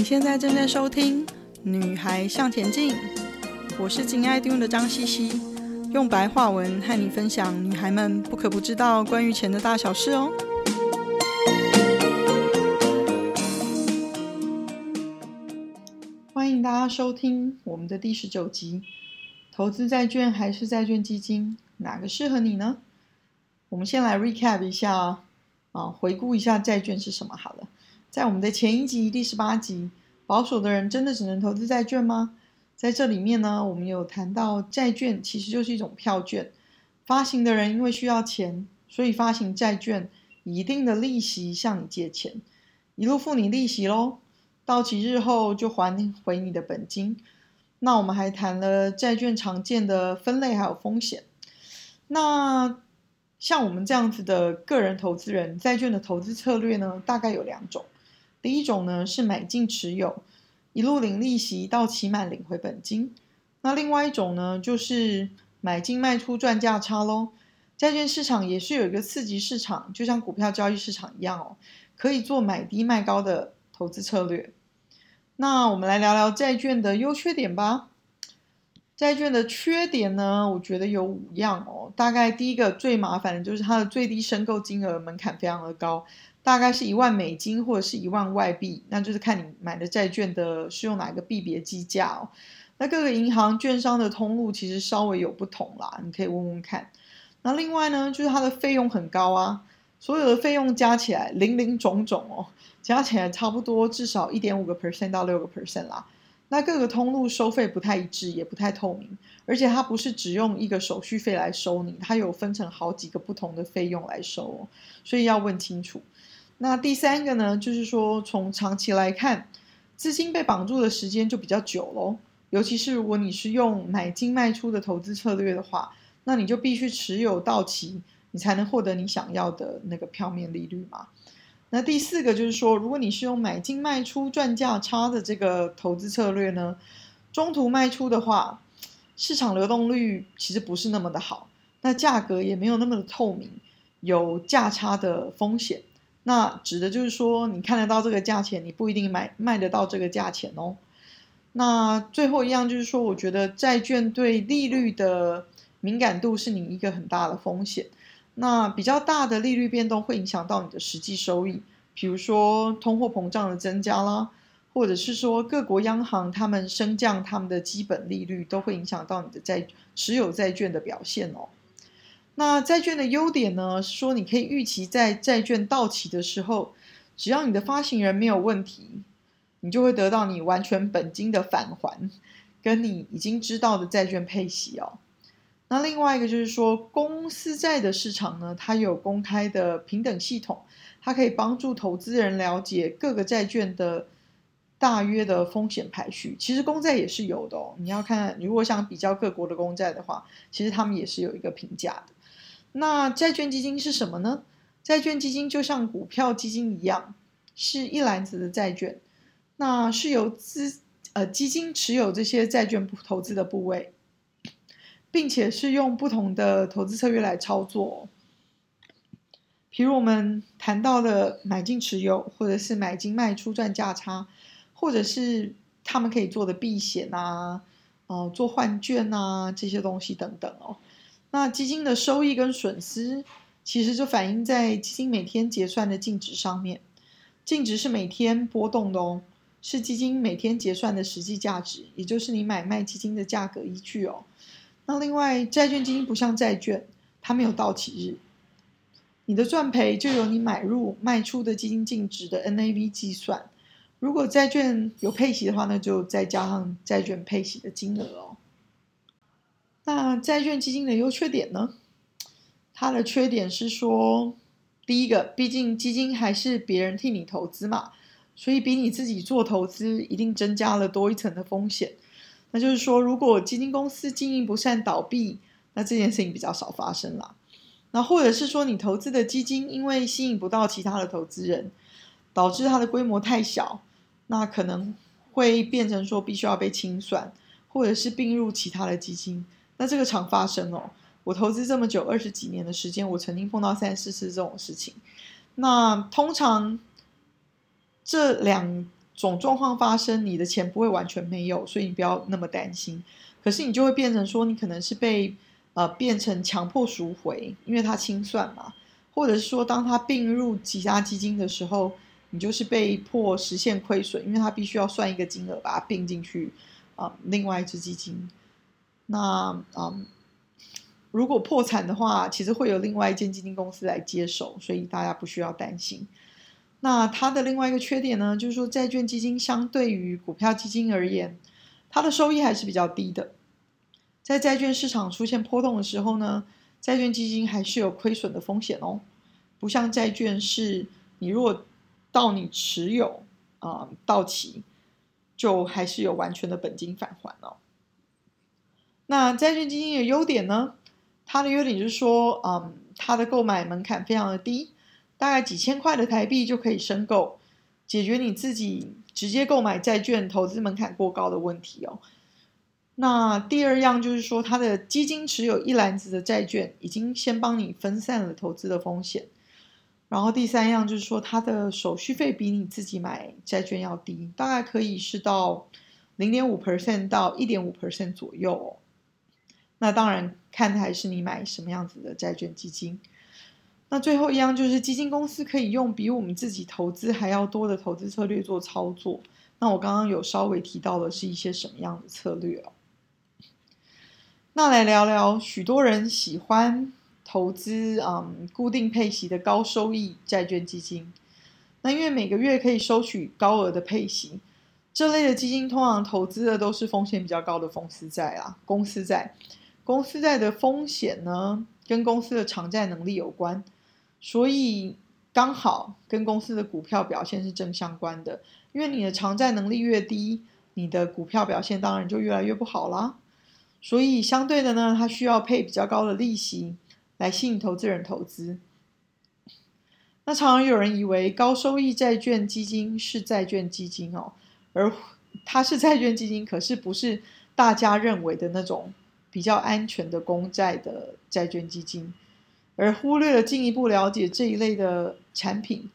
你现在正在收听《女孩向前进》，我是金爱丁的张茜茜，用白话文和你分享女孩们不可不知道关于钱的大小事哦。欢迎大家收听我们的第十九集：投资债券还是债券基金，哪个适合你呢？我们先来 recap 一下啊，回顾一下债券是什么好了。在我们的前一集第十八集，保守的人真的只能投资债券吗？在这里面呢，我们有谈到债券其实就是一种票券，发行的人因为需要钱，所以发行债券，以一定的利息向你借钱，一路付你利息喽，到期日后就还回你的本金。那我们还谈了债券常见的分类还有风险。那像我们这样子的个人投资人，债券的投资策略呢，大概有两种。第一种呢是买进持有，一路领利息到期满领回本金。那另外一种呢就是买进卖出赚价差喽。债券市场也是有一个次级市场，就像股票交易市场一样哦，可以做买低卖高的投资策略。那我们来聊聊债券的优缺点吧。债券的缺点呢，我觉得有五样哦。大概第一个最麻烦的就是它的最低申购金额门槛非常的高。大概是一万美金或者是一万外币，那就是看你买的债券的是用哪个币别计价哦。那各个银行券商的通路其实稍微有不同啦，你可以问问看。那另外呢，就是它的费用很高啊，所有的费用加起来零零总总哦，加起来差不多至少一点五个 percent 到六个 percent 啦。那各个通路收费不太一致，也不太透明，而且它不是只用一个手续费来收你，它有分成好几个不同的费用来收哦，所以要问清楚。那第三个呢，就是说从长期来看，资金被绑住的时间就比较久喽。尤其是如果你是用买进卖出的投资策略的话，那你就必须持有到期，你才能获得你想要的那个票面利率嘛。那第四个就是说，如果你是用买进卖出赚价差的这个投资策略呢，中途卖出的话，市场流动率其实不是那么的好，那价格也没有那么的透明，有价差的风险。那指的就是说，你看得到这个价钱，你不一定买卖得到这个价钱哦。那最后一样就是说，我觉得债券对利率的敏感度是你一个很大的风险。那比较大的利率变动会影响到你的实际收益，比如说通货膨胀的增加啦，或者是说各国央行他们升降他们的基本利率，都会影响到你的债持有债券的表现哦。那债券的优点呢，是说你可以预期在债券到期的时候，只要你的发行人没有问题，你就会得到你完全本金的返还，跟你已经知道的债券配息哦。那另外一个就是说，公司债的市场呢，它有公开的平等系统，它可以帮助投资人了解各个债券的大约的风险排序。其实公债也是有的哦，你要看，如果想比较各国的公债的话，其实他们也是有一个评价的。那债券基金是什么呢？债券基金就像股票基金一样，是一篮子的债券，那是由资呃基金持有这些债券投资的部位，并且是用不同的投资策略来操作。比如我们谈到的买进持有，或者是买进卖出赚价差，或者是他们可以做的避险啊，哦、做换券啊这些东西等等哦。那基金的收益跟损失，其实就反映在基金每天结算的净值上面。净值是每天波动的哦，是基金每天结算的实际价值，也就是你买卖基金的价格依据哦。那另外，债券基金不像债券，它没有到期日，你的赚赔就由你买入卖出的基金净值的 NAV 计算。如果债券有配息的话，那就再加上债券配息的金额哦。那债券基金的优缺点呢？它的缺点是说，第一个，毕竟基金还是别人替你投资嘛，所以比你自己做投资一定增加了多一层的风险。那就是说，如果基金公司经营不善倒闭，那这件事情比较少发生啦。那或者是说，你投资的基金因为吸引不到其他的投资人，导致它的规模太小，那可能会变成说必须要被清算，或者是并入其他的基金。那这个常发生哦，我投资这么久，二十几年的时间，我曾经碰到三四次这种事情。那通常这两种状况发生，你的钱不会完全没有，所以你不要那么担心。可是你就会变成说，你可能是被呃变成强迫赎回，因为它清算嘛，或者是说，当它并入其他基金的时候，你就是被迫实现亏损，因为它必须要算一个金额把它并进去啊、呃，另外一支基金。那啊、如果破产的话，其实会有另外一间基金公司来接手，所以大家不需要担心。那它的另外一个缺点呢，就是说债券基金相对于股票基金而言，它的收益还是比较低的。在债券市场出现波动的时候呢，债券基金还是有亏损的风险哦。不像债券是，你如果到你持有啊、到期，就还是有完全的本金返还哦。那债券基金的优点呢，它的优点就是说，嗯，它的购买门槛非常的低。大概几千块的台币就可以申购，解决你自己直接购买债券投资门槛过高的问题哦。那第二样就是说，它的基金持有一篮子的债券，已经先帮你分散了投资的风险。然后第三样就是说，它的手续费比你自己买债券要低，大概可以是到零点五 percent 到一点五 percent 左右哦。那当然看的还是你买什么样子的债券基金。那最后一样就是基金公司可以用比我们自己投资还要多的投资策略做操作。那我刚刚有稍微提到的是一些什么样的策略哦？那来聊聊许多人喜欢投资嗯固定配息的高收益债券基金。那因为每个月可以收取高额的配息，这类的基金通常投资的都是风险比较高的公司债啊，公司债。公司债的风险呢，跟公司的偿债能力有关。所以刚好跟公司的股票表现是正相关的，因为你的偿债能力越低，你的股票表现当然就越来越不好啦。所以相对的呢，它需要配比较高的利息来吸引投资人投资。那常常有人以为高收益债券基金是债券基金哦，而它是债券基金，可是不是大家认为的那种比较安全的公债的债券基金。而忽略了进一步了解这一类的产品，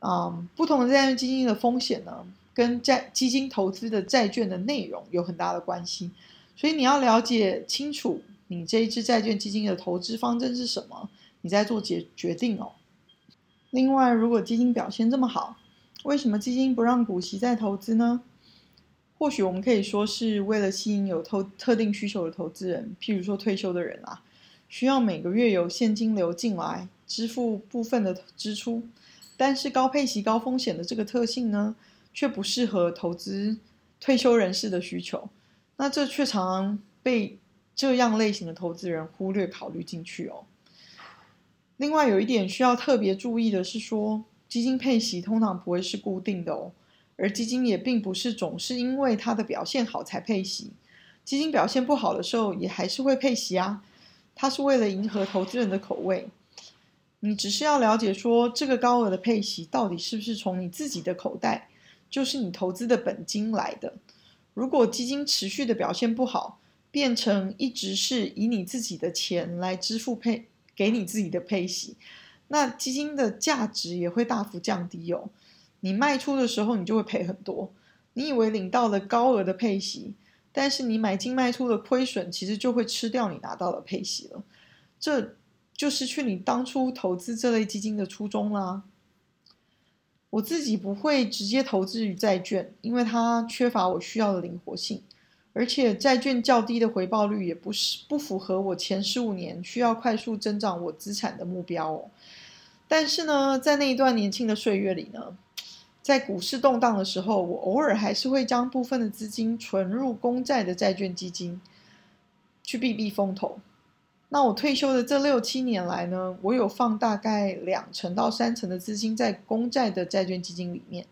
嗯，不同的债券基金的风险呢，跟债基金投资的债券的内容有很大的关系，所以你要了解清楚你这一支债券基金的投资方针是什么，你再做决决定哦。另外，如果基金表现这么好，为什么基金不让股息再投资呢？或许我们可以说是为了吸引有投特定需求的投资人，譬如说退休的人啊。需要每个月有现金流进来支付部分的支出，但是高配息高风险的这个特性呢，却不适合投资退休人士的需求。那这却常常被这样类型的投资人忽略考虑进去哦。另外有一点需要特别注意的是说，基金配息通常不会是固定的哦，而基金也并不是总是因为它的表现好才配息，基金表现不好的时候也还是会配息啊。它是为了迎合投资人的口味，你只是要了解说这个高额的配息到底是不是从你自己的口袋，就是你投资的本金来的。如果基金持续的表现不好，变成一直是以你自己的钱来支付配给你自己的配息，那基金的价值也会大幅降低哦。你卖出的时候你就会赔很多。你以为领到了高额的配息。但是你买进卖出的亏损，其实就会吃掉你拿到的配息了，这就失去你当初投资这类基金的初衷啦。我自己不会直接投资于债券，因为它缺乏我需要的灵活性，而且债券较低的回报率也不是不符合我前十五年需要快速增长我资产的目标哦。但是呢，在那一段年轻的岁月里呢，在股市动荡的时候，我偶尔还是会将部分的资金存入公债的债券基金，去避避风头。那我退休的这六七年来呢，我有放大概两成到三成的资金在公债的债券基金里面。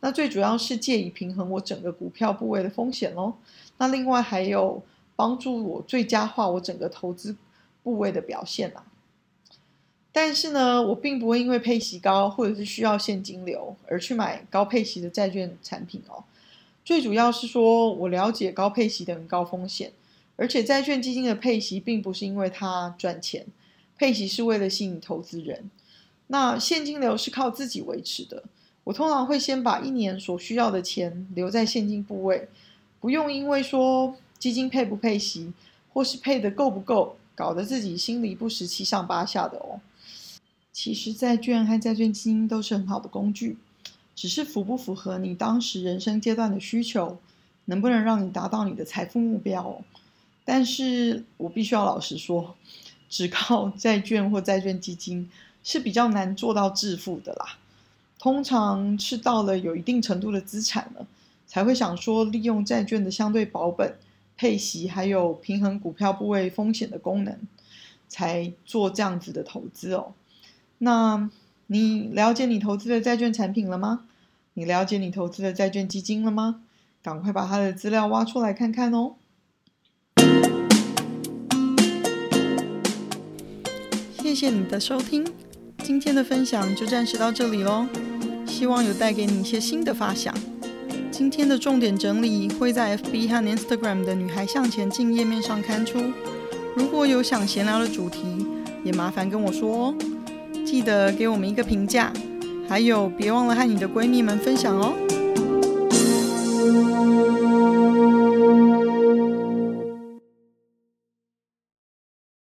那最主要是借以平衡我整个股票部位的风险喽。那另外还有帮助我最佳化我整个投资部位的表现啊。但是呢，我并不会因为配息高或者是需要现金流而去买高配息的债券产品哦。最主要是说我了解高配息等于高风险，而且债券基金的配息并不是因为它赚钱，配息是为了吸引投资人。那现金流是靠自己维持的，我通常会先把一年所需要的钱留在现金部位，不用因为说基金配不配息，或是配的够不够，搞得自己心里不时七上八下的哦。其实债券和债券基金都是很好的工具，只是符不符合你当时人生阶段的需求，能不能让你达到你的财富目标。但是我必须要老实说，只靠债券或债券基金是比较难做到致富的啦。通常是到了有一定程度的资产了，才会想说利用债券的相对保本、配息，还有平衡股票部位风险的功能，才做这样子的投资哦。那你了解你投资的债券产品了吗？你了解你投资的债券基金了吗？赶快把它的资料挖出来看看哦。谢谢你的收听，今天的分享就暂时到这里喽。希望有带给你一些新的发想。今天的重点整理会在 FB 和 Instagram 的“女孩向前进”页面上刊出。如果有想闲聊的主题，也麻烦跟我说哦。记得给我们一个评价，还有别忘了和你的闺蜜们分享哦。